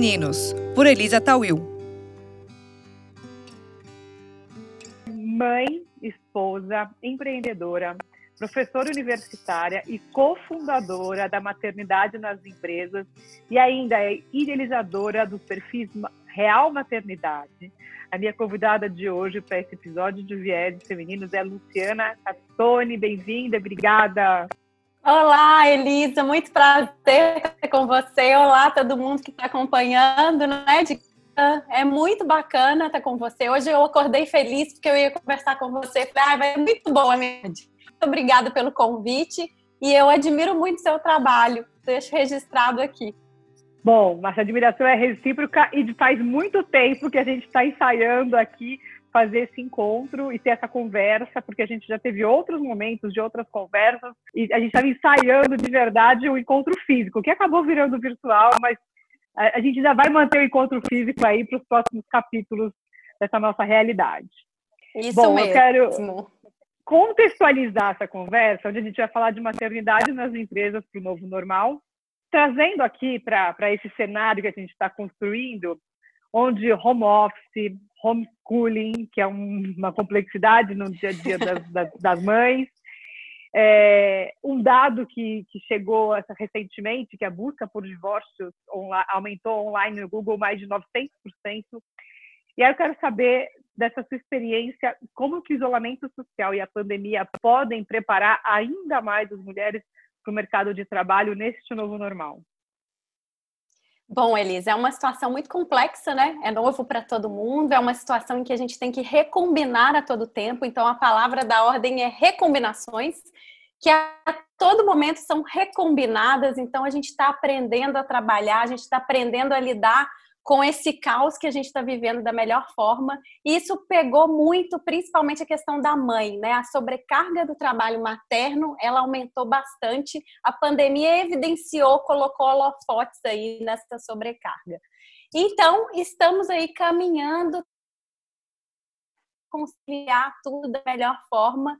Femininos, por Elisa Tawil. Mãe, esposa, empreendedora, professora universitária e cofundadora da Maternidade nas Empresas e ainda é idealizadora dos perfis Real Maternidade. A minha convidada de hoje para esse episódio de Viés Femininos é Luciana Cattoni. Bem-vinda, obrigada. Olá, Elisa, muito prazer estar com você. Olá, todo mundo que está acompanhando, né? É muito bacana estar com você. Hoje eu acordei feliz porque eu ia conversar com você. Ah, vai muito boa, minha Muito obrigada pelo convite e eu admiro muito seu trabalho. Deixo registrado aqui. Bom, nossa admiração é recíproca e faz muito tempo que a gente está ensaiando aqui fazer esse encontro e ter essa conversa, porque a gente já teve outros momentos de outras conversas e a gente estava ensaiando de verdade o encontro físico, que acabou virando virtual, mas a, gente já vai manter o encontro físico aí para os próximos capítulos dessa nossa realidade. Isso Bom, mesmo. eu quero contextualizar essa conversa, onde a gente vai falar de maternidade nas empresas para o novo normal, trazendo aqui para esse cenário que a gente está construindo, onde home office, homeschooling, que é um, uma complexidade no dia a dia das, das, das mães. É, um dado que, que chegou recentemente, que a busca por divórcios online, aumentou online no Google mais de 900%. E aí eu quero saber dessa sua experiência, como que o isolamento social e a pandemia podem preparar ainda mais as mulheres para o mercado de trabalho neste novo normal? Bom, Elisa, é uma situação muito complexa, né? É novo para todo mundo, é uma situação em que a gente tem que recombinar a todo tempo. Então, a palavra da ordem é recombinações, que a todo momento são recombinadas. Então, a gente está aprendendo a trabalhar, a gente está aprendendo a lidar com esse caos que a gente está vivendo da melhor forma. E isso pegou muito, principalmente a questão da mãe, né? A sobrecarga do trabalho materno, ela aumentou bastante. A pandemia evidenciou, colocou holofotes aí nessa sobrecarga. Então, estamos aí caminhando conciliar tudo da melhor forma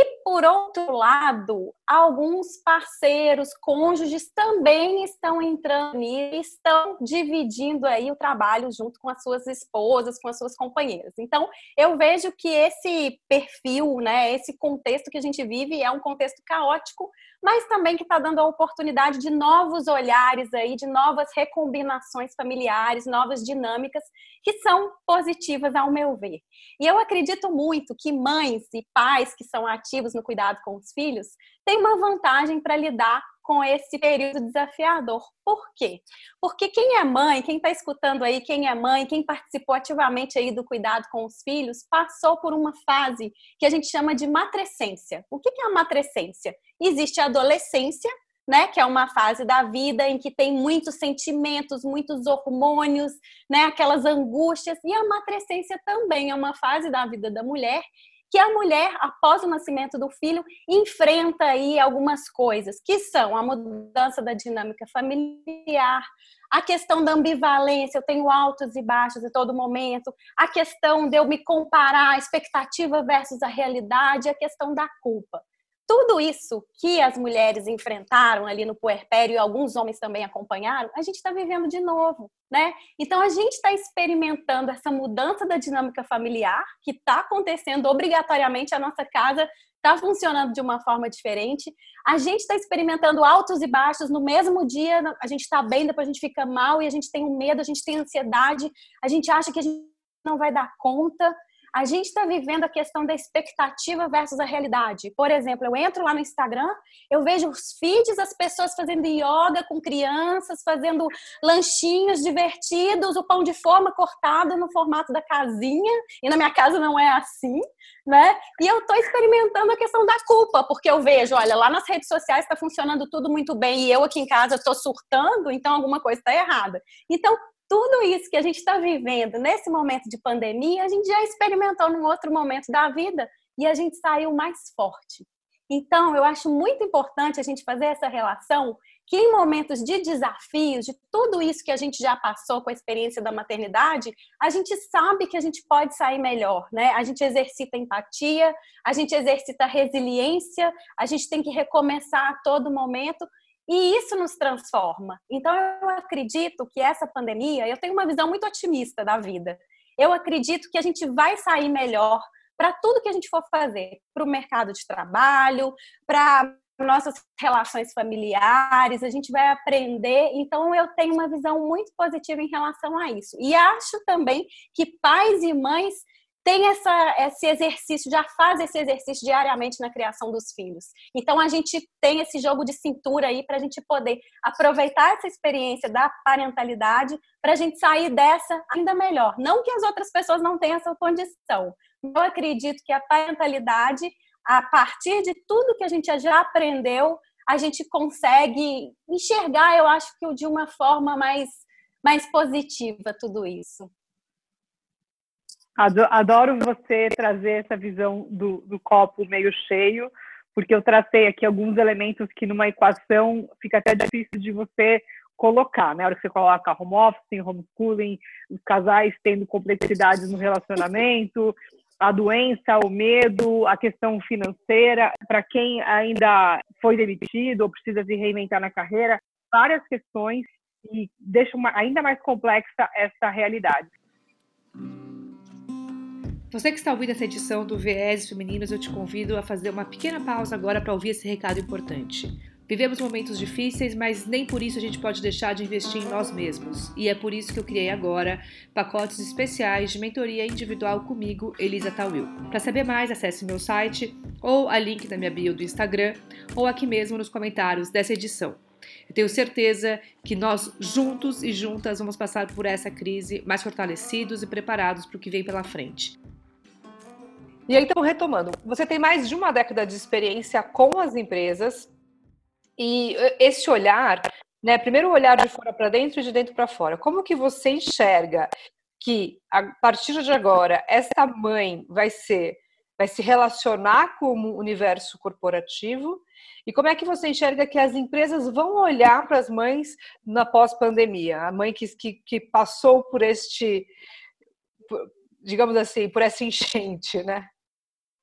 e por outro lado, alguns parceiros, cônjuges também estão entrando e estão dividindo aí o trabalho junto com as suas esposas, com as suas companheiras. Então, eu vejo que esse perfil, né, esse contexto que a gente vive é um contexto caótico, mas também que está dando a oportunidade de novos olhares aí, de novas recombinações familiares, novas dinâmicas que são positivas ao meu ver. E eu acredito muito que mães e pais que são ativos no cuidado com os filhos têm uma vantagem para lidar com esse período desafiador. Por quê? Porque quem é mãe, quem está escutando aí, quem é mãe, quem participou ativamente aí do cuidado com os filhos, passou por uma fase que a gente chama de matrescência. O que é a matrescência? Existe a adolescência, né, que é uma fase da vida em que tem muitos sentimentos, muitos hormônios, né, aquelas angústias, e a matrescência também é uma fase da vida da mulher que a mulher, após o nascimento do filho, enfrenta aí algumas coisas, que são a mudança da dinâmica familiar, a questão da ambivalência, eu tenho altos e baixos em todo momento, a questão de eu me comparar a expectativa versus a realidade, a questão da culpa tudo isso que as mulheres enfrentaram ali no puerpério e alguns homens também acompanharam, a gente está vivendo de novo, né? Então a gente está experimentando essa mudança da dinâmica familiar que está acontecendo obrigatoriamente a nossa casa está funcionando de uma forma diferente. A gente está experimentando altos e baixos no mesmo dia. A gente está bem, depois a gente fica mal e a gente tem um medo, a gente tem ansiedade, a gente acha que a gente não vai dar conta a gente está vivendo a questão da expectativa versus a realidade. Por exemplo, eu entro lá no Instagram, eu vejo os feeds, as pessoas fazendo yoga com crianças, fazendo lanchinhos divertidos, o pão de forma cortado no formato da casinha, e na minha casa não é assim, né? E eu estou experimentando a questão da culpa, porque eu vejo, olha, lá nas redes sociais está funcionando tudo muito bem e eu aqui em casa estou surtando, então alguma coisa está errada. Então, tudo isso que a gente está vivendo nesse momento de pandemia, a gente já experimentou num outro momento da vida e a gente saiu mais forte. Então, eu acho muito importante a gente fazer essa relação que em momentos de desafios, de tudo isso que a gente já passou com a experiência da maternidade, a gente sabe que a gente pode sair melhor, né? A gente exercita empatia, a gente exercita resiliência, a gente tem que recomeçar a todo momento E isso nos transforma. Então, eu acredito que essa pandemia, eu tenho uma visão muito otimista da vida. Eu acredito que a gente vai sair melhor para tudo que a gente for fazer, para o mercado de trabalho, para nossas relações familiares, a gente vai aprender. Então, eu tenho uma visão muito positiva em relação a isso. E acho também que pais e mães têm essa, esse exercício, já fazem esse exercício diariamente na criação dos filhos. Então, a gente tem esse jogo de cintura aí para a gente poder aproveitar essa experiência da parentalidade para a gente sair dessa ainda melhor. Não que as outras pessoas não tenham essa condição. Eu acredito que a parentalidade a partir de tudo que a gente já aprendeu, a gente consegue enxergar, eu acho que de uma forma mais, mais positiva tudo isso. Adoro você trazer essa visão do, do copo meio cheio, porque eu tracei aqui alguns elementos que numa equação fica até difícil de você colocar, né? A hora que você coloca home office, homeschooling, os casais tendo complexidades no relacionamento, a doença, o medo, a questão financeira, para quem ainda foi demitido ou precisa se reinventar na carreira, várias questões e deixa ainda mais complexa essa realidade. Você que está ouvindo essa edição do VS Femininos, eu te convido a fazer uma pequena pausa agora para ouvir esse recado importante. Vivemos momentos difíceis, mas nem por isso a gente pode deixar de investir em nós mesmos. E é por isso que eu criei agora pacotes especiais de mentoria individual comigo, Elisa Tawil. Para saber mais, acesse meu site ou a link na minha bio do Instagram ou aqui mesmo nos comentários dessa edição. Eu tenho certeza que nós juntos e juntas vamos passar por essa crise mais fortalecidos e preparados para o que vem pela frente. E então, retomando, você tem mais de uma década de experiência com as empresas e esse olhar, né, primeiro olhar de fora para dentro e de dentro para fora. Como que você enxerga que a partir de agora essa mãe vai ser vai se relacionar com o universo corporativo e como é que você enxerga que as empresas vão olhar para as mães na pós-pandemia? A mãe que, que, que, passou por este, digamos assim, por essa enchente, né?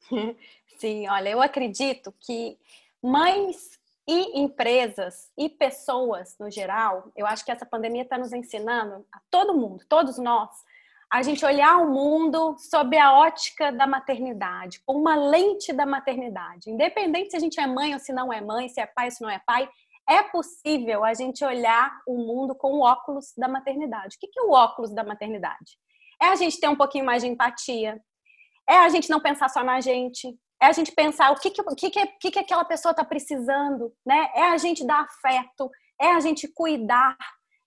Sim, olha, eu acredito que mães e empresas e pessoas no geral, eu acho que essa pandemia está nos ensinando a todo mundo, todos nós, a gente olhar o mundo sob a ótica da maternidade, com uma lente da maternidade. Independente se a gente é mãe ou se não é mãe, se é pai ou se não é pai, é possível a gente olhar o mundo com o óculos da maternidade. O que é o óculos da maternidade? É a gente ter um pouquinho mais de empatia, é a gente não pensar só na gente, é a gente pensar o que, que, que, que, que aquela pessoa está precisando, né? É a gente dar afeto, é a gente cuidar.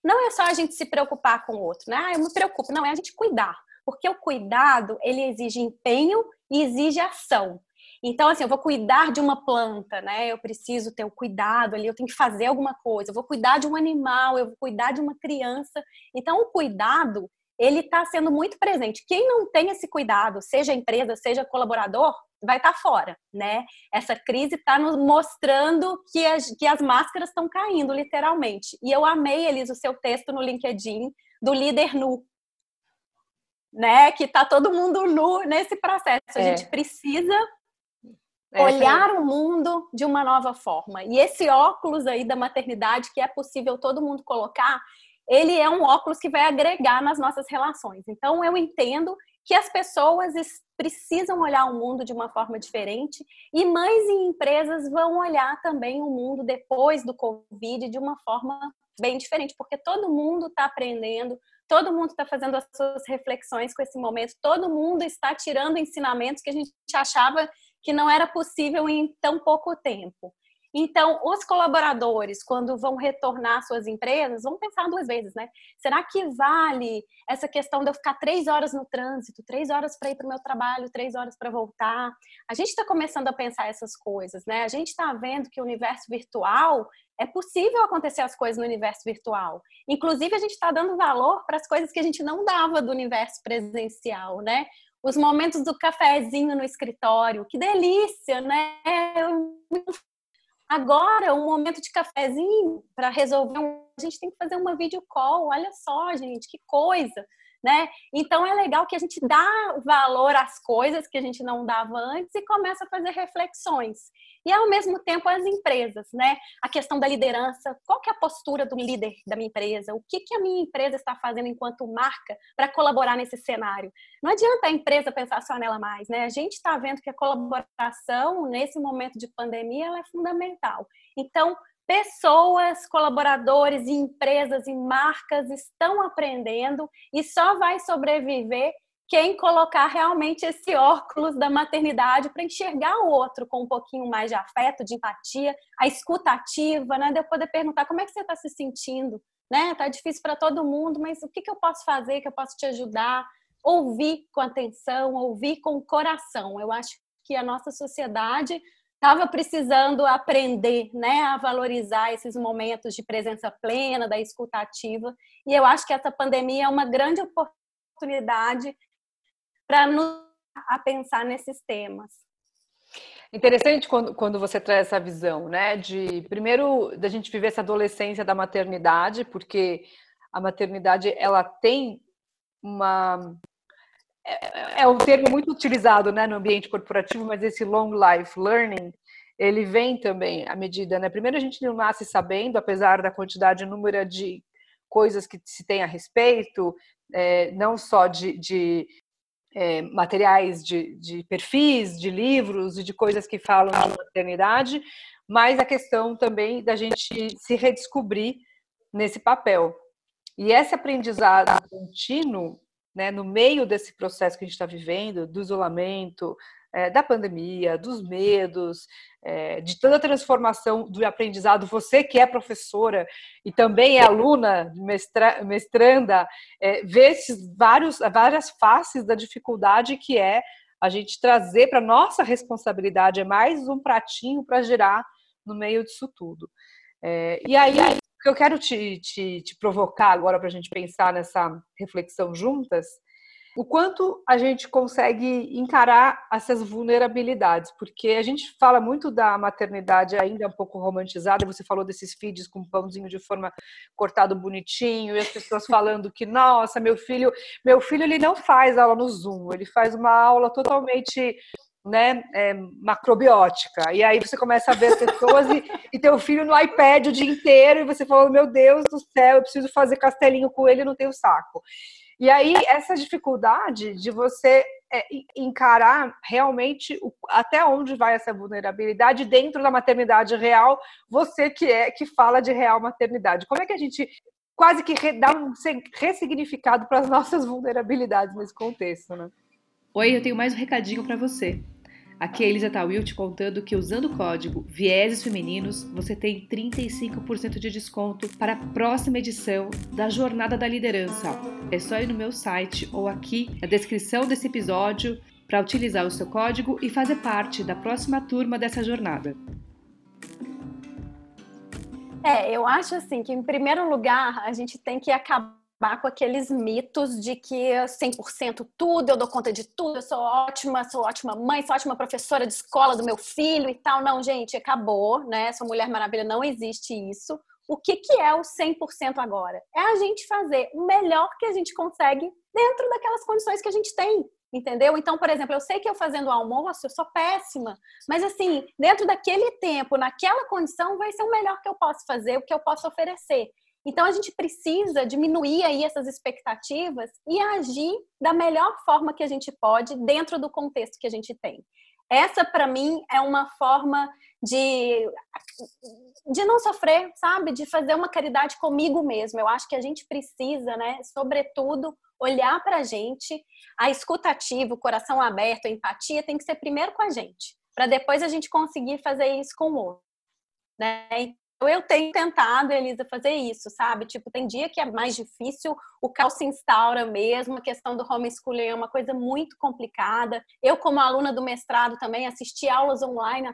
Não é só a gente se preocupar com o outro, né? Ah, eu me preocupo. Não, é a gente cuidar. Porque o cuidado, ele exige empenho e exige ação. Então, assim, eu vou cuidar de uma planta, né? Eu preciso ter o cuidado ali, eu tenho que fazer alguma coisa. Eu vou cuidar de um animal, eu vou cuidar de uma criança. Então, o cuidado, ele está sendo muito presente. Quem não tem esse cuidado, seja empresa, seja colaborador, vai estar tá fora, né? Essa crise está nos mostrando que as, que as máscaras estão caindo, literalmente. E eu amei, Elis, o seu texto no LinkedIn do líder nu, né? Que está todo mundo nu nesse processo. A é. gente precisa é, olhar o mundo de uma nova forma. E esse óculos aí da maternidade que é possível todo mundo colocar, ele é um óculos que vai agregar nas nossas relações. Então eu entendo que as pessoas precisam olhar o mundo de uma forma diferente e mães e empresas vão olhar também o mundo depois do Covid de uma forma bem diferente, porque todo mundo está aprendendo, todo mundo está fazendo as suas reflexões com esse momento, todo mundo está tirando ensinamentos que a gente achava que não era possível em tão pouco tempo. Então, os colaboradores, quando vão retornar suas empresas, vão pensar duas vezes, né? Será que vale essa questão de eu ficar três horas no trânsito, três horas para ir para o meu trabalho, três horas para voltar? A gente está começando a pensar essas coisas, né? A gente está vendo que o universo virtual é possível acontecer as coisas no universo virtual. Inclusive, a gente está dando valor para as coisas que a gente não dava do universo presencial, né? Os momentos do cafezinho no escritório, que delícia, né? Eu Agora, um momento de cafezinho para resolver um... A gente tem que fazer uma video call, olha só, gente, que coisa. Né? Então é legal que a gente dá valor às coisas que a gente não dava antes e começa a fazer reflexões. E ao mesmo tempo as empresas, né? A questão da liderança, qual que é a postura do líder da minha empresa? O que que a minha empresa está fazendo enquanto marca para colaborar nesse cenário? Não adianta a empresa pensar só nela mais, né? A gente está vendo que a colaboração nesse momento de pandemia ela é fundamental. Então, pessoas, colaboradores e empresas e marcas estão aprendendo e só vai sobreviver quem colocar realmente esse óculos da maternidade para enxergar o outro com um pouquinho mais de afeto, de empatia, a escuta ativa, né? De eu poder perguntar como é que você está se sentindo, né? Tá difícil para todo mundo, mas o que, que eu posso fazer que eu posso te ajudar? Ouvir com atenção, ouvir com coração. Eu acho que a nossa sociedade estava precisando aprender né, a valorizar esses momentos de presença plena, da escuta ativa. E eu acho que essa pandemia é uma grande oportunidade para nos a pensar nesses temas. Interessante quando, quando você traz essa visão, né? De primeiro da gente viver essa adolescência da maternidade, porque a maternidade ela tem uma é, é um termo muito utilizado né, no ambiente corporativo, mas esse long life learning, ele vem também à medida, né? Primeiro a gente não nasce sabendo, apesar da quantidade número de coisas que se tem a respeito, é, não só de, de é, materiais, de, de, perfis, de livros e de coisas que falam de maternidade, mas a questão também da gente se redescobrir nesse papel. E esse aprendizado contínuo né, no meio desse processo que a gente está vivendo, do isolamento, é, da pandemia, dos medos, é, de toda a transformação do aprendizado, você que é professora e também é aluna, mestra, mestranda, é, vê esses vários, várias faces da dificuldade que é a gente trazer para nossa responsabilidade, é mais um pratinho para girar no meio disso tudo. É, e aí, o que eu quero te, te, te provocar agora para a gente pensar nessa reflexão juntas, o quanto a gente consegue encarar essas vulnerabilidades, porque a gente fala muito da maternidade ainda um pouco romantizada, você falou desses feeds com pãozinho de forma cortado bonitinho, e as pessoas falando que, nossa, meu filho, meu filho ele não faz aula no Zoom, ele faz uma aula totalmente né, é, macrobiótica. E aí você começa a ver pessoas e, e teu filho no iPad o dia inteiro e você fala, meu Deus do céu, eu preciso fazer castelinho com ele, não tenho saco. E aí essa dificuldade de você é, encarar realmente o, até onde vai essa vulnerabilidade dentro da maternidade real, você que é que fala de real maternidade. Como é que a gente quase que dá um ressignificado para as nossas vulnerabilidades nesse contexto, né? Oi, eu tenho mais um recadinho para você. Aqui é Elisa Tawil te contando que usando o código Vieses Femininos você tem 35% de desconto para a próxima edição da Jornada da Liderança. É só ir no meu site ou aqui na descrição desse episódio para utilizar o seu código e fazer parte da próxima turma dessa jornada. É, eu acho assim que em primeiro lugar a gente tem que acabar acabar com aqueles mitos de que 100% tudo, eu dou conta de tudo, eu sou ótima, sou ótima mãe, sou ótima professora de escola do meu filho e tal. Não, gente, acabou, né? Sou Mulher Maravilha, não existe isso. O que, que é o 100% agora? É a gente fazer o melhor que a gente consegue dentro daquelas condições que a gente tem, entendeu? Então, por exemplo, eu sei que eu fazendo almoço, eu sou péssima, mas assim, dentro daquele tempo, naquela condição, vai ser o melhor que eu posso fazer, o que eu posso oferecer. Então a gente precisa diminuir aí essas expectativas e agir da melhor forma que a gente pode dentro do contexto que a gente tem. Essa para mim é uma forma de de não sofrer, sabe? De fazer uma caridade comigo mesmo. Eu acho que a gente precisa, né, sobretudo olhar para a gente, a escutativa, o coração aberto, a empatia tem que ser primeiro com a gente, para depois a gente conseguir fazer isso com o outro. Né? Eu tenho tentado, Elisa, fazer isso, sabe? Tipo, tem dia que é mais difícil, o caos se instaura mesmo, a questão do homeschooling é uma coisa muito complicada. Eu, como aluna do mestrado também, assisti aulas online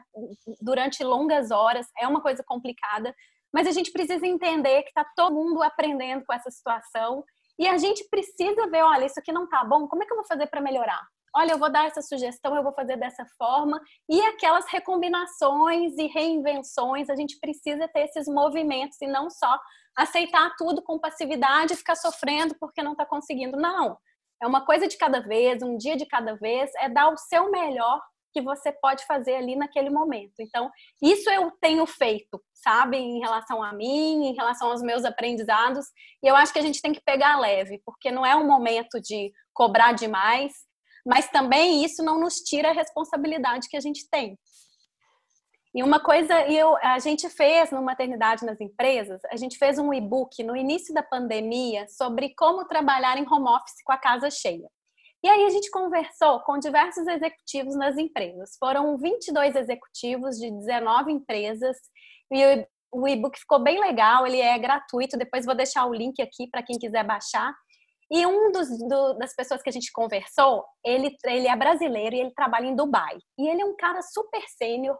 durante longas horas, é uma coisa complicada, mas a gente precisa entender que está todo mundo aprendendo com essa situação e a gente precisa ver, olha, isso aqui não tá bom, como é que eu vou fazer para melhorar? Olha, eu vou dar essa sugestão, eu vou fazer dessa forma, e aquelas recombinações e reinvenções, a gente precisa ter esses movimentos e não só aceitar tudo com passividade e ficar sofrendo porque não está conseguindo. Não, é uma coisa de cada vez, um dia de cada vez, é dar o seu melhor que você pode fazer ali naquele momento. Então, isso eu tenho feito, sabe, em relação a mim, em relação aos meus aprendizados, e eu acho que a gente tem que pegar leve, porque não é um momento de cobrar demais, mas também isso não nos tira a responsabilidade que a gente tem. E uma coisa, eu, a gente fez no Maternidade nas Empresas, a gente fez um e-book no início da pandemia sobre como trabalhar em home office com a casa cheia. E aí a gente conversou com diversos executivos nas empresas. Foram 22 executivos de 19 empresas e o e-book ficou bem legal, ele é gratuito, depois vou deixar o link aqui para quem quiser baixar. E um dos, do, das pessoas que a gente conversou, ele, ele é brasileiro e ele trabalha em Dubai. E ele é um cara super sênior.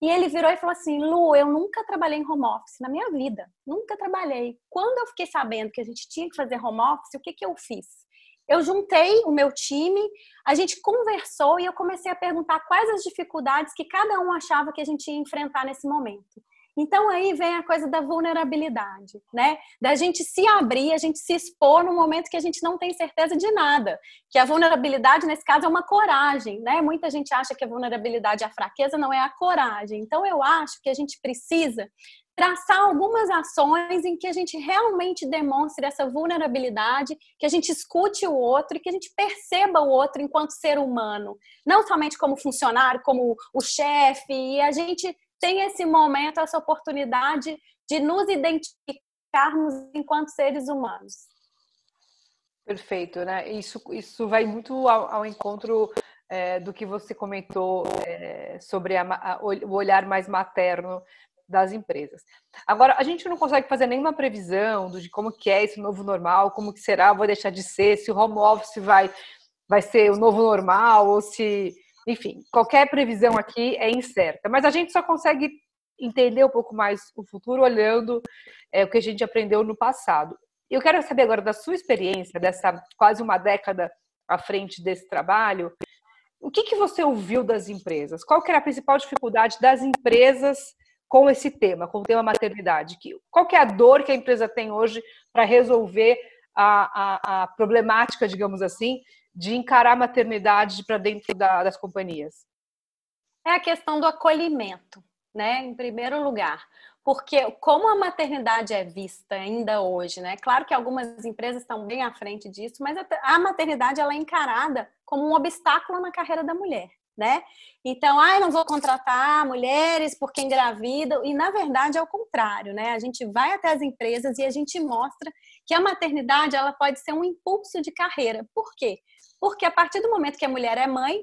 E ele virou e falou assim: Lu, eu nunca trabalhei em home office na minha vida. Nunca trabalhei. Quando eu fiquei sabendo que a gente tinha que fazer home office, o que, que eu fiz? eu juntei o meu time, a gente conversou e eu comecei a perguntar quais as dificuldades que cada um achava que a gente ia enfrentar nesse momento. Então aí vem a coisa da vulnerabilidade, né? Da gente se abrir, a gente se expor no momento que a gente não tem certeza de nada. Que a vulnerabilidade nesse caso é uma coragem, né? Muita gente acha que a vulnerabilidade é a fraqueza, não é a coragem. Então eu acho que a gente precisa traçar algumas ações em que a gente realmente demonstre essa vulnerabilidade, que a gente escute o outro e que a gente perceba o outro enquanto ser humano, não somente como funcionário, como o chefe, e a gente tem esse momento, essa oportunidade de nos identificarmos enquanto seres humanos. Perfeito, né? Isso, isso vai muito ao, ao encontro é, do que você comentou é, sobre a, a, o olhar mais materno das empresas. Agora, a gente não consegue fazer nenhuma previsão de como que é esse novo normal, como que será, vai deixar de ser, se o home office vai, vai ser o novo normal, ou se, enfim, qualquer previsão aqui é incerta. Mas a gente só consegue entender um pouco mais o futuro olhando é, o que a gente aprendeu no passado. Eu quero saber agora da sua experiência, dessa quase uma década à frente desse trabalho, o que, que você ouviu das empresas? Qual que era a principal dificuldade das empresas com esse tema, com o tema maternidade? Qual que é a dor que a empresa tem hoje para resolver a, a, a, problemática, digamos assim, de encarar a maternidade para dentro da, das companhias? É a questão do acolhimento, né? Em primeiro lugar. Porque como a maternidade é vista ainda hoje, né? Claro que algumas empresas estão bem à frente disso, mas a maternidade ela é encarada como um obstáculo na carreira da mulher né? Então, ah, não vou contratar mulheres porque engravidam, e na verdade é o contrário, né? A gente vai até as empresas e a gente mostra que a maternidade ela pode ser um impulso de carreira. Por quê? Porque a partir do momento que a mulher é mãe,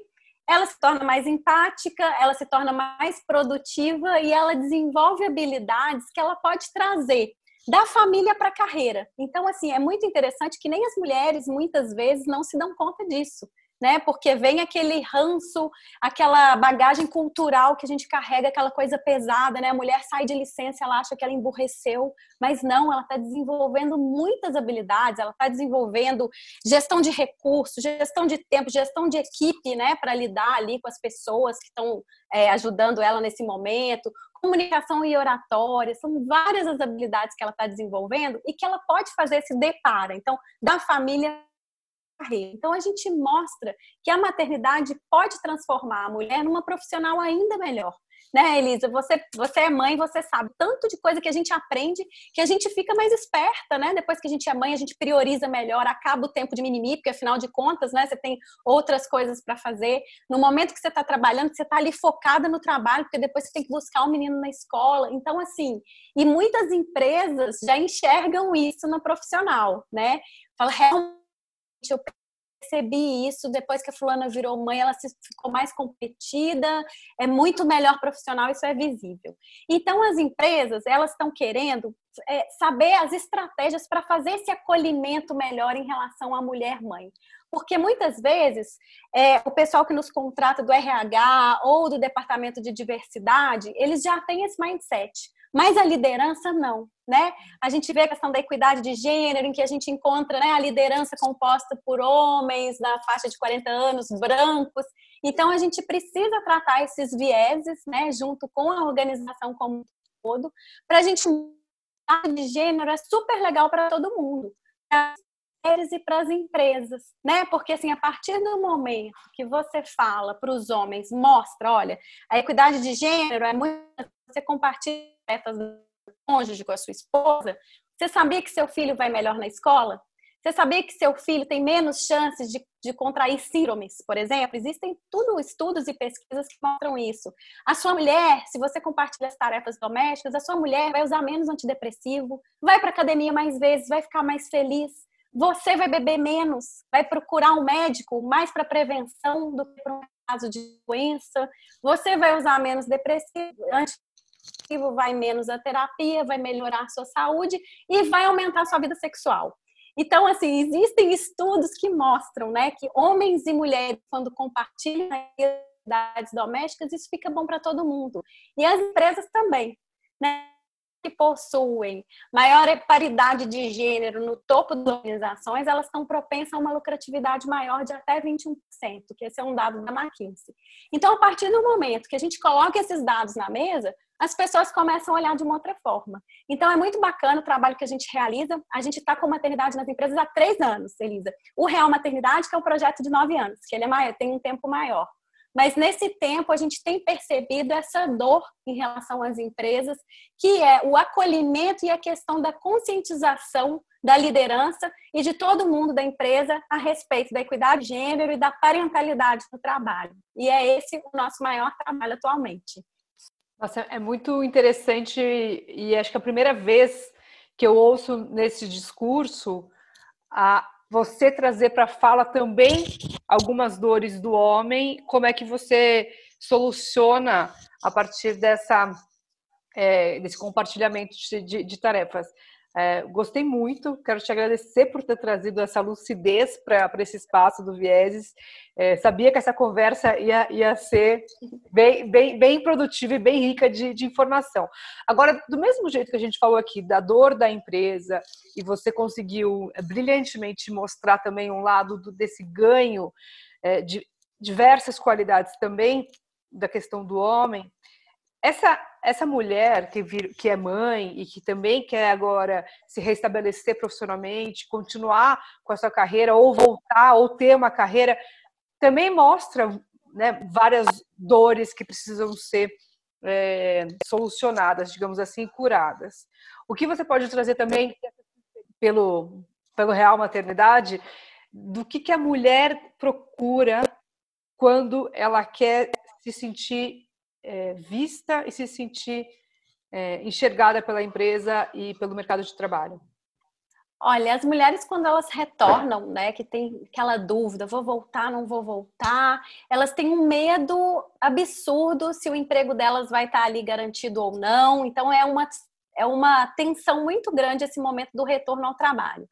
ela se torna mais empática, ela se torna mais produtiva e ela desenvolve habilidades que ela pode trazer da família para a carreira. Então, assim, é muito interessante que nem as mulheres muitas vezes não se dão conta disso né? Porque vem aquele ranço, aquela bagagem cultural que a gente carrega, aquela coisa pesada, né? A mulher sai de licença, ela acha que ela emburreceu, mas não, ela está desenvolvendo muitas habilidades, ela está desenvolvendo gestão de recursos, gestão de tempo, gestão de equipe, né? Para lidar ali com as pessoas que estão é, ajudando ela nesse momento, comunicação e oratória, são várias as habilidades que ela está desenvolvendo e que ela pode fazer esse depara. Então, da família carreira. Então, a gente mostra que a maternidade pode transformar a mulher numa profissional ainda melhor. Né, Elisa? Você, você é mãe, você sabe tanto de coisa que a gente aprende que a gente fica mais esperta, né? Depois que a gente é mãe, a gente prioriza melhor, acaba o tempo de mimimi, porque afinal de contas, né, você tem outras coisas para fazer. No momento que você está trabalhando, você está ali focada no trabalho, porque depois você tem que buscar o menino na escola. Então, assim, e muitas empresas já enxergam isso no profissional, né? Fala, realmente eu percebi isso depois que a fulana virou mãe, ela ficou mais competida, é muito melhor profissional, isso é visível. Então as empresas, elas estão querendo é, saber as estratégias para fazer esse acolhimento melhor em relação à mulher mãe. Porque muitas vezes é, o pessoal que nos contrata do RH ou do departamento de diversidade, eles já têm esse mindset mas a liderança não, né? A gente vê a questão da equidade de gênero, em que a gente encontra né, a liderança composta por homens na faixa de 40 anos, brancos. Então, a gente precisa tratar esses vieses, né, junto com a organização como um todo, para a gente de gênero é super legal para todo mundo mulheres e para as empresas, né? Porque assim, a partir do momento que você fala para os homens, mostra, olha, a equidade de gênero é muito você compartilha metas do cônjuge com a sua esposa. Você sabia que seu filho vai melhor na escola? Você sabia que seu filho tem menos chances de, de contrair síndromes, por exemplo? Existem tudo estudos e pesquisas que mostram isso. A sua mulher, se você compartilha as tarefas domésticas, a sua mulher vai usar menos antidepressivo, vai para academia mais vezes, vai ficar mais feliz você vai beber menos, vai procurar um médico mais para prevenção do que para um caso de doença, você vai usar menos depressivo, vai menos a terapia, vai melhorar a sua saúde e vai aumentar a sua vida sexual. Então, assim, existem estudos que mostram, né, que homens e mulheres, quando compartilham atividades domésticas, isso fica bom para todo mundo. E as empresas também, né? que possuem maior paridade de gênero no topo das organizações, elas estão propensas a uma lucratividade maior de até 21%, que esse é um dado da McKinsey. Então, a partir do momento que a gente coloca esses dados na mesa, as pessoas começam a olhar de uma outra forma. Então, é muito bacana o trabalho que a gente realiza. A gente está com maternidade nas empresas há três anos, Elisa. O Real Maternidade, que é um projeto de nove anos, que ele é maior, tem um tempo maior. Mas nesse tempo a gente tem percebido essa dor em relação às empresas, que é o acolhimento e a questão da conscientização da liderança e de todo mundo da empresa a respeito da equidade de gênero e da parentalidade no trabalho. E é esse o nosso maior trabalho atualmente. Nossa, é muito interessante e acho que a primeira vez que eu ouço nesse discurso a, você trazer para a fala também algumas dores do homem, como é que você soluciona a partir dessa, é, desse compartilhamento de, de, de tarefas. É, gostei muito, quero te agradecer por ter trazido essa lucidez para esse espaço do Vieses. É, sabia que essa conversa ia, ia ser bem, bem, bem produtiva e bem rica de, de, informação. Agora, do mesmo jeito que a gente falou aqui da dor da empresa, e você conseguiu é, brilhantemente mostrar também um lado do, desse ganho é, de diversas qualidades também da questão do homem, essa, essa mulher que, vir, que é mãe e que também quer agora se restabelecer profissionalmente, continuar com a sua carreira, ou voltar, ou ter uma carreira, também mostra né, várias dores que precisam ser é, solucionadas, digamos assim, curadas. O que você pode trazer também pelo, pelo Real Maternidade, do que, que a mulher procura quando ela quer se sentir é, vista e se sentir é, enxergada pela empresa e pelo mercado de trabalho? Olha, as mulheres quando elas retornam, né, que tem aquela dúvida, vou voltar, não vou voltar, elas têm um medo absurdo se o emprego delas vai estar ali garantido ou não. Então é uma é uma tensão muito grande esse momento do retorno ao trabalho.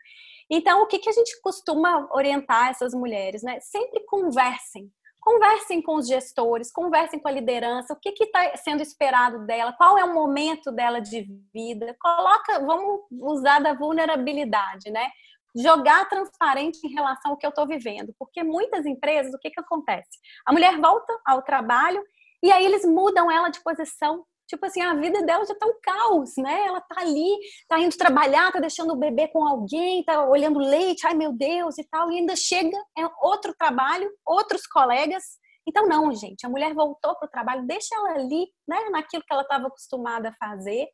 Então, o que, que a gente costuma orientar essas mulheres, né? Sempre conversem, conversem com os gestores, conversem com a liderança, o que está sendo esperado dela, qual é o momento dela de vida, coloca, vamos usar da vulnerabilidade, né? Jogar transparente em relação ao que eu estou vivendo, porque muitas empresas, o que, que acontece? A mulher volta ao trabalho e aí eles mudam ela de posição Tipo assim, a vida dela já tá um caos, né? Ela tá ali, tá indo trabalhar, tá deixando o bebê com alguém, tá olhando leite, ai meu Deus e tal, e ainda chega, é outro trabalho, outros colegas. Então, não, gente, a mulher voltou pro trabalho, deixa ela ali, né, naquilo que ela estava acostumada a fazer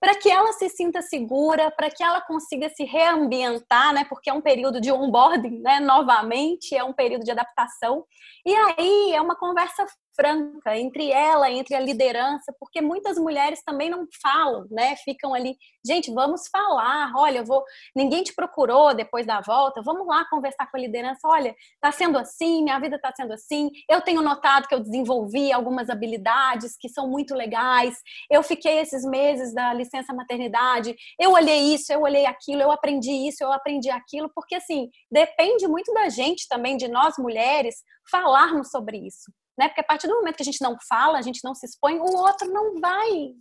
para que ela se sinta segura, para que ela consiga se reambientar, né? Porque é um período de onboarding, né? Novamente, é um período de adaptação. E aí é uma conversa franca entre ela, entre a liderança, porque muitas mulheres também não falam, né? Ficam ali, gente, vamos falar. Olha, vou, ninguém te procurou depois da volta. Vamos lá conversar com a liderança. Olha, tá sendo assim, minha vida tá sendo assim. Eu tenho notado que eu desenvolvi algumas habilidades que são muito legais. Eu fiquei esses meses da licença maternidade. Eu olhei isso, eu olhei aquilo, eu aprendi isso, eu aprendi aquilo, porque assim, depende muito da gente também, de nós mulheres, falarmos sobre isso né? Porque a partir do momento que a gente não fala, a gente não se expõe, o outro não vai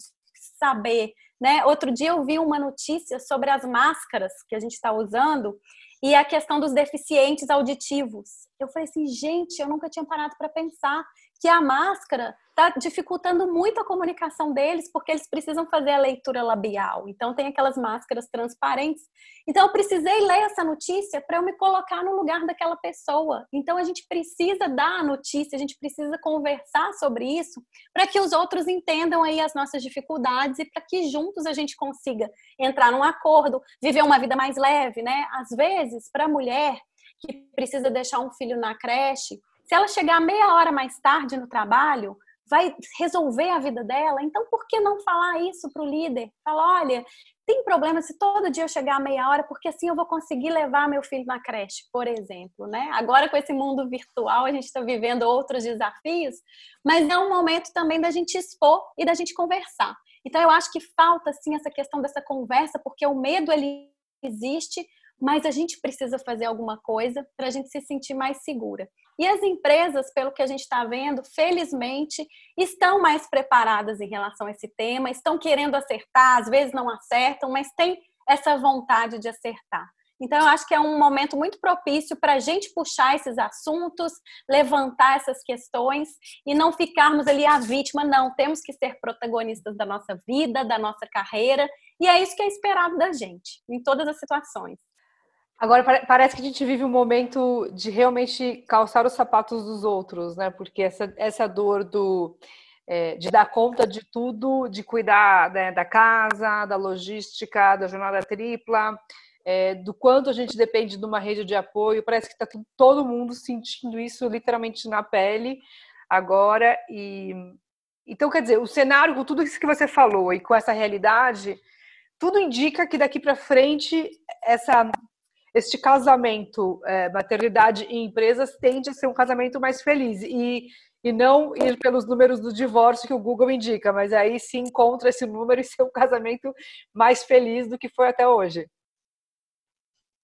saber, né? Outro dia eu vi uma notícia sobre as máscaras que a gente está usando e a questão dos deficientes auditivos. Eu falei assim, gente, eu nunca tinha parado para pensar que a máscara está dificultando muito a comunicação deles, porque eles precisam fazer a leitura labial. Então, tem aquelas máscaras transparentes. Então, eu precisei ler essa notícia para eu me colocar no lugar daquela pessoa. Então, a gente precisa dar a notícia, a gente precisa conversar sobre isso, para que os outros entendam aí as nossas dificuldades e para que juntos a gente consiga entrar num acordo, viver uma vida mais leve, né? Às vezes, para a mulher que precisa deixar um filho na creche, se ela chegar meia hora mais tarde no trabalho, vai resolver a vida dela. Então, por que não falar isso para o líder? Falar, olha, tem problema se todo dia eu chegar meia hora, porque assim eu vou conseguir levar meu filho na creche, por exemplo, né? Agora com esse mundo virtual a gente está vivendo outros desafios, mas é um momento também da gente expor e da gente conversar. Então eu acho que falta sim essa questão dessa conversa, porque o medo ele existe, mas a gente precisa fazer alguma coisa para a gente se sentir mais segura. E as empresas, pelo que a gente está vendo, felizmente, estão mais preparadas em relação a esse tema, estão querendo acertar, às vezes não acertam, mas têm essa vontade de acertar. Então, eu acho que é um momento muito propício para a gente puxar esses assuntos, levantar essas questões e não ficarmos ali a vítima. Não, temos que ser protagonistas da nossa vida, da nossa carreira, e é isso que é esperado da gente, em todas as situações. Agora parece que a gente vive um momento de realmente calçar os sapatos dos outros, né? Porque essa, essa dor do é, de dar conta de tudo, de cuidar né, da casa, da logística, da jornada tripla, é, do quanto a gente depende de uma rede de apoio. Parece que está todo mundo sentindo isso literalmente na pele agora. E então, quer dizer, o cenário com tudo isso que você falou e com essa realidade, tudo indica que daqui para frente essa este casamento, é, maternidade e empresas, tende a ser um casamento mais feliz e, e não ir pelos números do divórcio que o Google indica, mas aí se encontra esse número e ser um casamento mais feliz do que foi até hoje.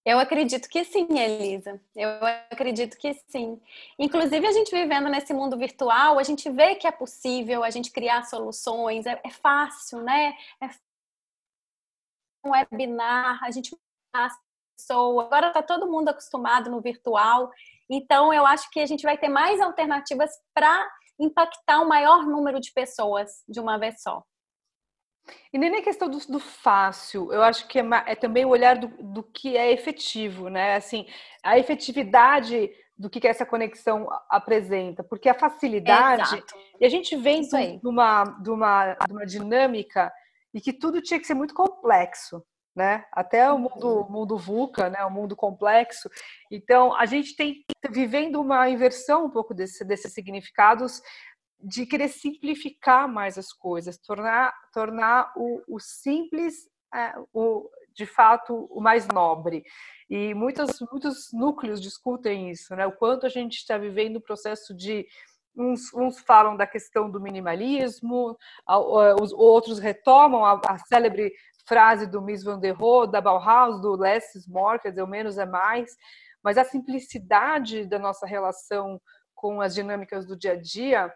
Eu acredito que sim, Elisa. Eu acredito que sim. Inclusive, a gente vivendo nesse mundo virtual, a gente vê que é possível a gente criar soluções, é, é fácil, né? É um webinar, a gente pessoa. Agora está todo mundo acostumado no virtual. Então, eu acho que a gente vai ter mais alternativas para impactar o maior número de pessoas de uma vez só. E nem a questão do, do, fácil, eu acho que é, é também o olhar do, do, que é efetivo, né? Assim, a efetividade do que, que essa conexão apresenta, porque a facilidade, e a gente vem de uma, de, uma, de uma dinâmica e que tudo tinha que ser muito complexo né? Até o mundo, uhum. mundo VUCA, né? O mundo complexo. Então, a gente tem vivendo uma inversão um pouco desse, desses significados de querer simplificar mais as coisas, tornar, tornar o, o simples, é, o, de fato, o mais nobre. E muitos, muitos núcleos discutem isso, né? O quanto a gente está vivendo o processo de Uns, uns, falam da questão do minimalismo, os outros retomam a, a célebre frase do Miss Van der Rohe, da Bauhaus, do Less is more, quer dizer, o menos é mais, mas a simplicidade da nossa relação com as dinâmicas do dia a dia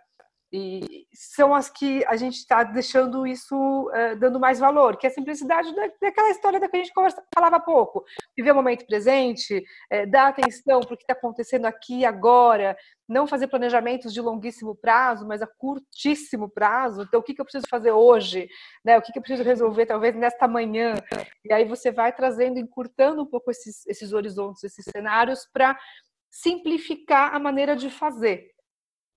e são as que a gente está deixando isso uh, dando mais valor, que é a simplicidade da, daquela história da que a gente conversa, falava pouco. Viver o momento presente, é, dar atenção para o que está acontecendo aqui agora, não fazer planejamentos de longuíssimo prazo, mas a curtíssimo prazo. Então, o que, que eu preciso fazer hoje? Né? O que, que eu preciso resolver, talvez, nesta manhã? E aí você vai trazendo, encurtando um pouco esses, esses horizontes, esses cenários, para simplificar a maneira de fazer.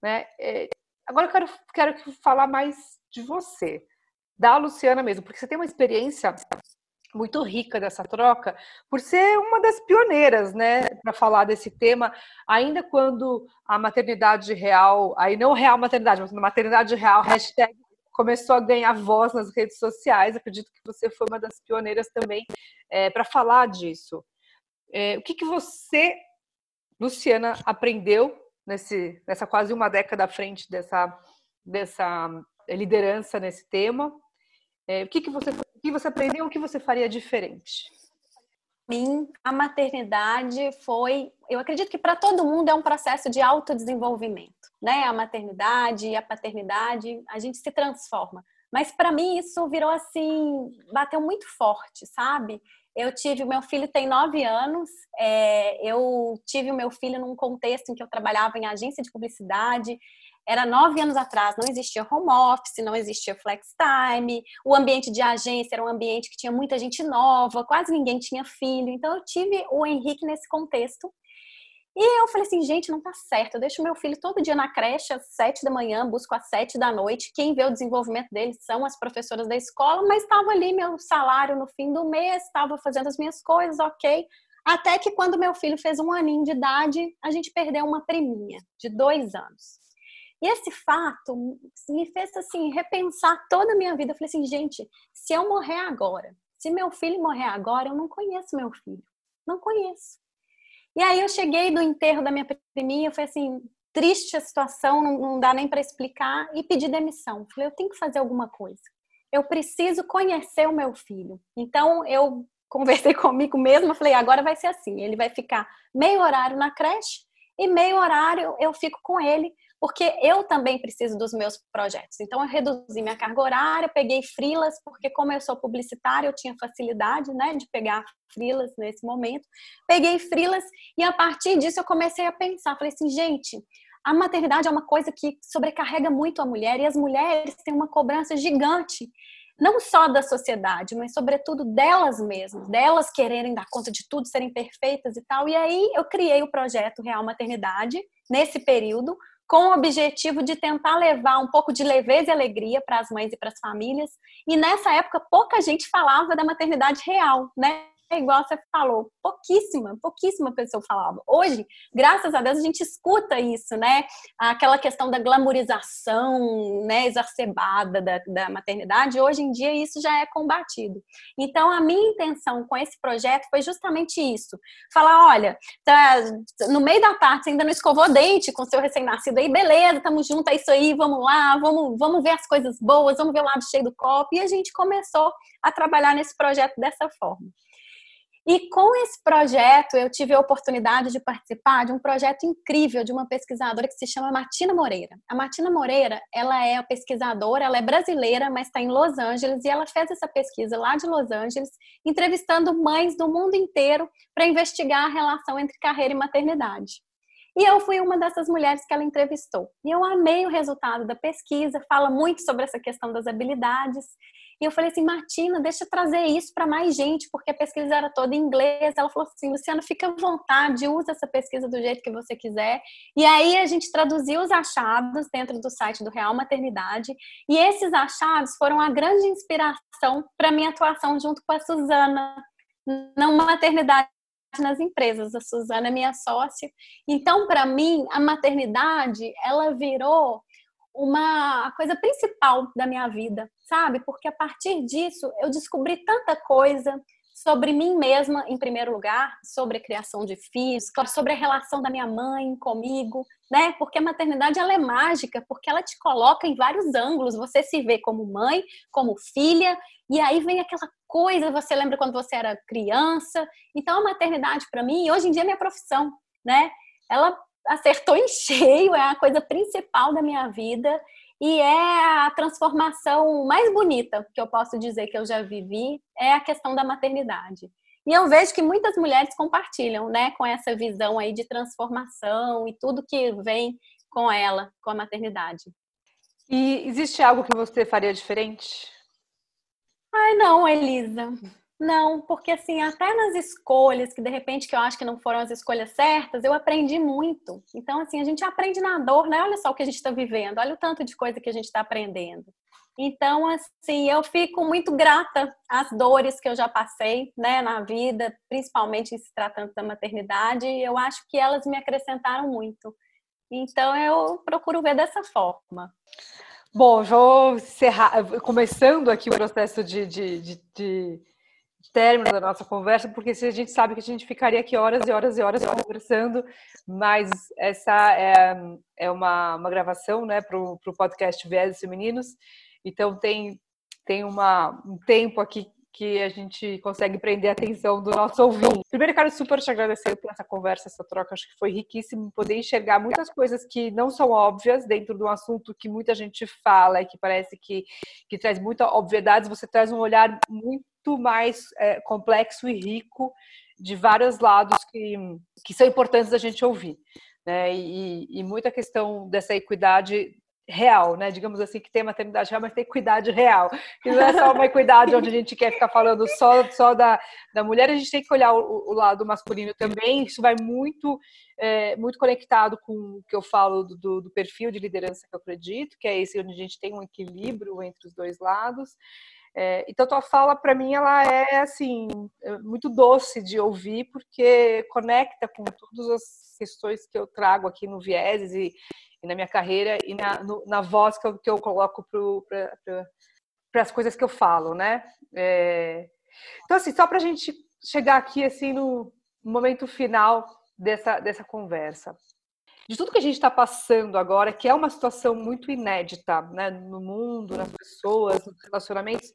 Né? É, Agora eu quero, quero falar mais de você, da Luciana mesmo, porque você tem uma experiência muito rica dessa troca, por ser uma das pioneiras, né, para falar desse tema, ainda quando a maternidade real, aí não real maternidade, mas maternidade real, hashtag, começou a ganhar voz nas redes sociais, acredito que você foi uma das pioneiras também é, para falar disso. É, o que, que você, Luciana, aprendeu nesse, nessa quase uma década à frente dessa, dessa liderança nesse tema. É, o que, que, você, o que você aprendeu, o que você faria diferente? Mim, a maternidade foi, eu acredito que para todo mundo é um processo de autodesenvolvimento, né? A maternidade e a paternidade, a gente se transforma. Mas para mim isso virou assim, bateu muito forte, sabe? Eu tive, meu filho tem nove anos, é, eu tive o meu filho num contexto em que eu trabalhava em agência de publicidade, era nove anos atrás, não existia home office, não existia flex time, o ambiente de agência era um ambiente que tinha muita gente nova, quase ninguém tinha filho. Então eu tive o Henrique nesse contexto. E eu falei assim, gente, não tá certo. Eu deixo meu filho todo dia na creche às sete da manhã, busco às sete da noite. Quem vê o desenvolvimento dele são as professoras da escola, mas estava ali meu salário no fim do mês, estava fazendo as minhas coisas, ok. Até que quando meu filho fez um aninho de idade, a gente perdeu uma priminha de dois anos. E esse fato me fez assim repensar toda a minha vida. Eu falei assim, gente, se eu morrer agora, se meu filho morrer agora, eu não conheço meu filho. Não conheço. E aí eu cheguei do enterro da minha priminha, foi assim, triste a situação, não, não dá nem para explicar, e pedi demissão. Falei, eu tenho que fazer alguma coisa. Eu preciso conhecer o meu filho. Então eu conversei comigo mesma, falei, agora vai ser assim, ele vai ficar meio horário na creche e meio horário eu fico com ele porque eu também preciso dos meus projetos. Então, eu reduzi minha carga horária, peguei frilas, porque como eu sou publicitária, eu tinha facilidade, né, de pegar frilas nesse momento. Peguei frilas e a partir disso eu comecei a pensar, falei assim, gente, a maternidade é uma coisa que sobrecarrega muito a mulher e as mulheres têm uma cobrança gigante não só da sociedade, mas sobretudo delas mesmas, delas quererem dar conta de tudo, serem perfeitas e tal. E aí eu criei o projeto Real Maternidade nesse período, com o objetivo de tentar levar um pouco de leveza e alegria para as mães e para as famílias. E nessa época, pouca gente falava da maternidade real, né? É igual você falou, pouquíssima, pouquíssima pessoa falava. Hoje, graças a Deus, a gente escuta isso, né? Aquela questão da glamorização, né, exacerbada da, da maternidade, hoje em dia isso já é combatido. Então, a minha intenção com esse projeto foi justamente isso. Falar, olha, tá, no meio da tarde você ainda não escovou dente com seu recém-nascido aí, beleza, estamos juntos, é isso aí, vamos lá, vamos, vamos ver as coisas boas, vamos ver o lado cheio do copo. E a gente começou a trabalhar nesse projeto dessa forma. E com esse projeto, eu tive a oportunidade de participar de um projeto incrível de uma pesquisadora que se chama Martina Moreira. A Martina Moreira, ela é pesquisadora, ela é brasileira, mas está em Los Angeles, e ela fez essa pesquisa lá de Los Angeles, entrevistando mães do mundo inteiro para investigar a relação entre carreira e maternidade. E eu fui uma dessas mulheres que ela entrevistou. E eu amei o resultado da pesquisa, fala muito sobre essa questão das habilidades. E eu falei assim, Martina, deixa eu trazer isso para mais gente, porque a pesquisa era toda em inglês. Ela falou assim, Luciana, fica à vontade, usa essa pesquisa do jeito que você quiser. E aí a gente traduziu os achados dentro do site do Real Maternidade. E esses achados foram a grande inspiração para minha atuação junto com a Suzana na maternidade nas empresas. A Suzana é minha sócia. Então, para mim, a maternidade, ela virou uma coisa principal da minha vida, sabe? Porque a partir disso eu descobri tanta coisa sobre mim mesma, em primeiro lugar, sobre a criação de filhos, sobre a relação da minha mãe comigo, né? Porque a maternidade ela é mágica, porque ela te coloca em vários ângulos. Você se vê como mãe, como filha, e aí vem aquela coisa, você lembra quando você era criança. Então a maternidade para mim, hoje em dia é minha profissão, né? Ela acertou em cheio, é a coisa principal da minha vida e é a transformação mais bonita que eu posso dizer que eu já vivi é a questão da maternidade. E eu vejo que muitas mulheres compartilham, né, com essa visão aí de transformação e tudo que vem com ela, com a maternidade. E existe algo que você faria diferente? Ai, não, Elisa. Não, porque assim, até nas escolhas, que de repente que eu acho que não foram as escolhas certas, eu aprendi muito. Então, assim, a gente aprende na dor, né? Olha só o que a gente está vivendo, olha o tanto de coisa que a gente está aprendendo. Então, assim, eu fico muito grata às dores que eu já passei, né, na vida, principalmente se tratando da maternidade, eu acho que elas me acrescentaram muito. Então, eu procuro ver dessa forma. Bom, vou encerrar, começando aqui o processo de, de, de, de término da nossa conversa, porque a gente sabe que a gente ficaria aqui horas e horas e horas conversando, mas essa é, é uma, uma gravação né, para o podcast Viés Femininos, então tem, tem uma, um tempo aqui que a gente consegue prender a atenção do nosso ouvinte. Primeiro, quero super te agradecer por essa conversa, essa troca. Acho que foi riquíssimo poder enxergar muitas coisas que não são óbvias dentro de um assunto que muita gente fala e que parece que, que traz muita obviedade. Você traz um olhar muito mais é, complexo e rico de vários lados que, que são importantes da gente ouvir. Né? E, e muita questão dessa equidade real, né? Digamos assim, que tem maternidade real, mas tem equidade real. Que não é só uma equidade onde a gente quer ficar falando só, só da, da mulher, a gente tem que olhar o, o lado masculino também. Isso vai muito, é, muito conectado com o que eu falo do, do, perfil de liderança que eu acredito, que é esse onde a gente tem um equilíbrio entre os dois lados. É, então, tua fala, para mim, ela é, assim, é muito doce de ouvir, porque conecta com todas as questões que eu trago aqui no Vieses e, e na minha carreira e na, no, na voz que eu, que eu coloco para as coisas que eu falo, né? É... Então, assim, só para a gente chegar aqui, assim, no momento final dessa, dessa conversa. De tudo que a gente está passando agora, que é uma situação muito inédita né, no mundo, nas pessoas, nos relacionamentos,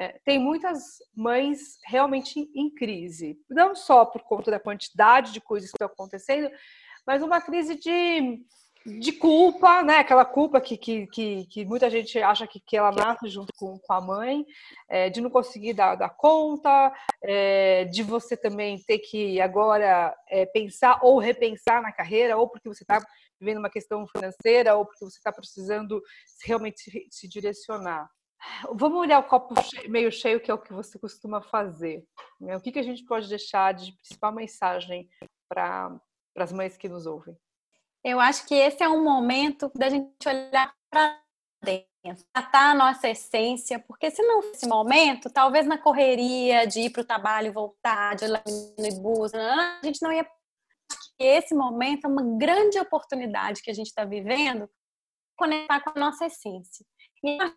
é, tem muitas mães realmente em crise. Não só por conta da quantidade de coisas que estão acontecendo, mas uma crise de de culpa, né? Aquela culpa que, que, que, que muita gente acha que, que ela nasce junto com, com a mãe, é, de não conseguir dar, dar conta, é, de você também ter que agora é, pensar ou repensar na carreira, ou porque você está vivendo uma questão financeira, ou porque você está precisando realmente se, se, direcionar. Vamos olhar o copo meio cheio, que é o que você costuma fazer. Né? O que, que a gente pode deixar de principal mensagem para as mães que nos ouvem? Eu acho que esse é um momento da gente olhar para dentro, tratar a nossa essência, porque se não fosse momento, talvez na correria de ir para o trabalho e voltar, de olhar no bus, a gente não ia. Esse momento é uma grande oportunidade que a gente está vivendo conectar com a nossa essência. E a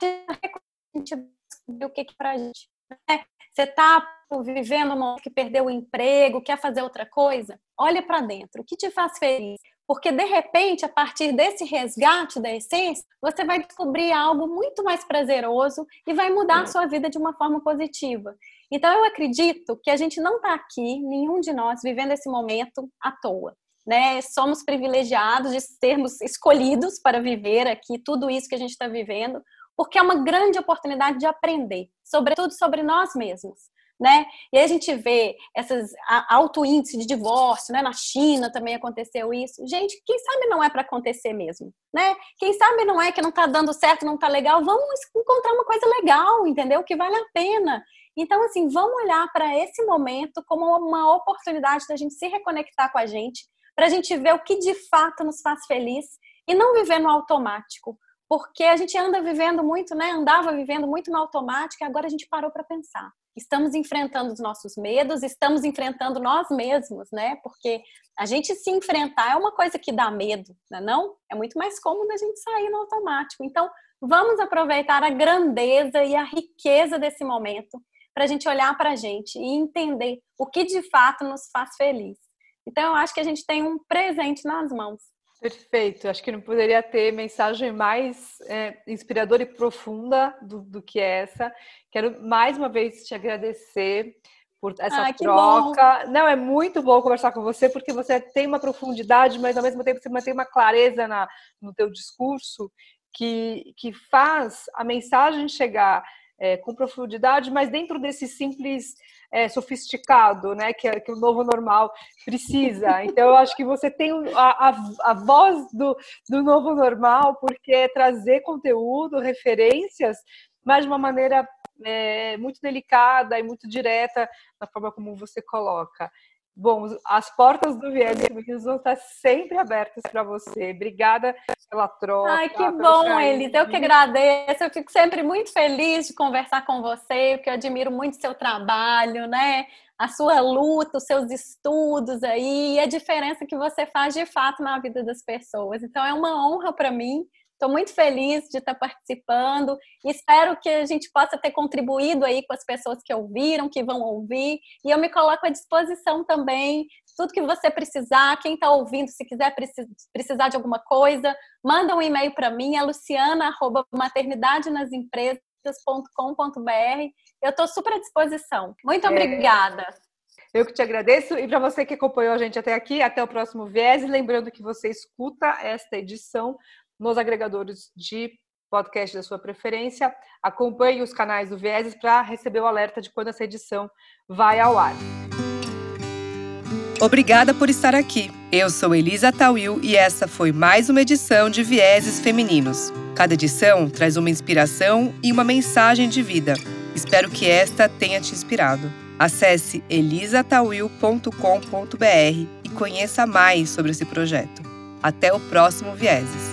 gente descobrir o que é para a gente. Né? Você está vivendo um momento que perdeu o emprego, quer fazer outra coisa? Olha para dentro. O que te faz feliz? Porque, de repente, a partir desse resgate da essência, você vai descobrir algo muito mais prazeroso e vai mudar a sua vida de uma forma positiva. Então, eu acredito que a gente não está aqui, nenhum de nós, vivendo esse momento à toa. Né? Somos privilegiados de sermos escolhidos para viver aqui tudo isso que a gente está vivendo, porque é uma grande oportunidade de aprender, sobretudo sobre nós mesmos né? E aí a gente vê esses alto índice de divórcio, né? Na China também aconteceu isso. Gente, quem sabe não é para acontecer mesmo, né? Quem sabe não é que não está dando certo, não está legal, vamos encontrar uma coisa legal, entendeu? Que vale a pena. Então, assim, vamos olhar para esse momento como uma oportunidade da gente se reconectar com a gente, para a gente ver o que de fato nos faz feliz e não viver no automático. Porque a gente anda vivendo muito, né? Andava vivendo muito no automático e agora a gente parou para pensar estamos enfrentando os nossos medos, estamos enfrentando nós mesmos, né? Porque a gente se enfrentar é uma coisa que dá medo, né? não? É muito mais cômodo a gente sair no automático. Então, vamos aproveitar a grandeza e a riqueza desse momento para a gente olhar para a gente e entender o que de fato nos faz feliz. Então, eu acho que a gente tem um presente nas mãos. Perfeito. Acho que não poderia ter mensagem mais é, inspiradora e profunda do, do, que essa. Quero mais uma vez te agradecer por essa ah, troca. Não, é muito bom conversar com você, porque você tem uma profundidade, mas ao mesmo tempo você mantém uma clareza na, no teu discurso que, que faz a mensagem chegar é, com profundidade, mas dentro desse simples é, sofisticado, né, que, é, que o novo normal precisa. Então, eu acho que você tem a, a, a voz do, do novo normal, porque é trazer conteúdo, referências, mas de uma maneira é, muito delicada e muito direta na forma como você coloca. Bom, as portas do Viés vão estar sempre abertas para você. Obrigada pela troca. Ai, que bom, Elisa. Eu que agradeço. Eu fico sempre muito feliz de conversar com você, porque eu admiro muito seu trabalho, né? A sua luta, os seus estudos aí, e a diferença que você faz de fato na vida das pessoas. Então, é uma honra para mim Estou muito feliz de estar participando. Espero que a gente possa ter contribuído aí com as pessoas que ouviram, que vão ouvir. E eu me coloco à disposição também. Tudo que você precisar, quem está ouvindo, se quiser precisar de alguma coisa, manda um e-mail para mim, é luciana.maternidade nas empresas Eu estou super à disposição. Muito é. obrigada. Eu que te agradeço. E para você que acompanhou a gente até aqui, até o próximo Viés. Lembrando que você escuta esta edição nos agregadores de podcast da sua preferência. Acompanhe os canais do Vieses para receber o alerta de quando essa edição vai ao ar. Obrigada por estar aqui. Eu sou Elisa Tawil e essa foi mais uma edição de Vieses Femininos. Cada edição traz uma inspiração e uma mensagem de vida. Espero que esta tenha te inspirado. Acesse elisatawil.com.br e conheça mais sobre esse projeto. Até o próximo Vieses.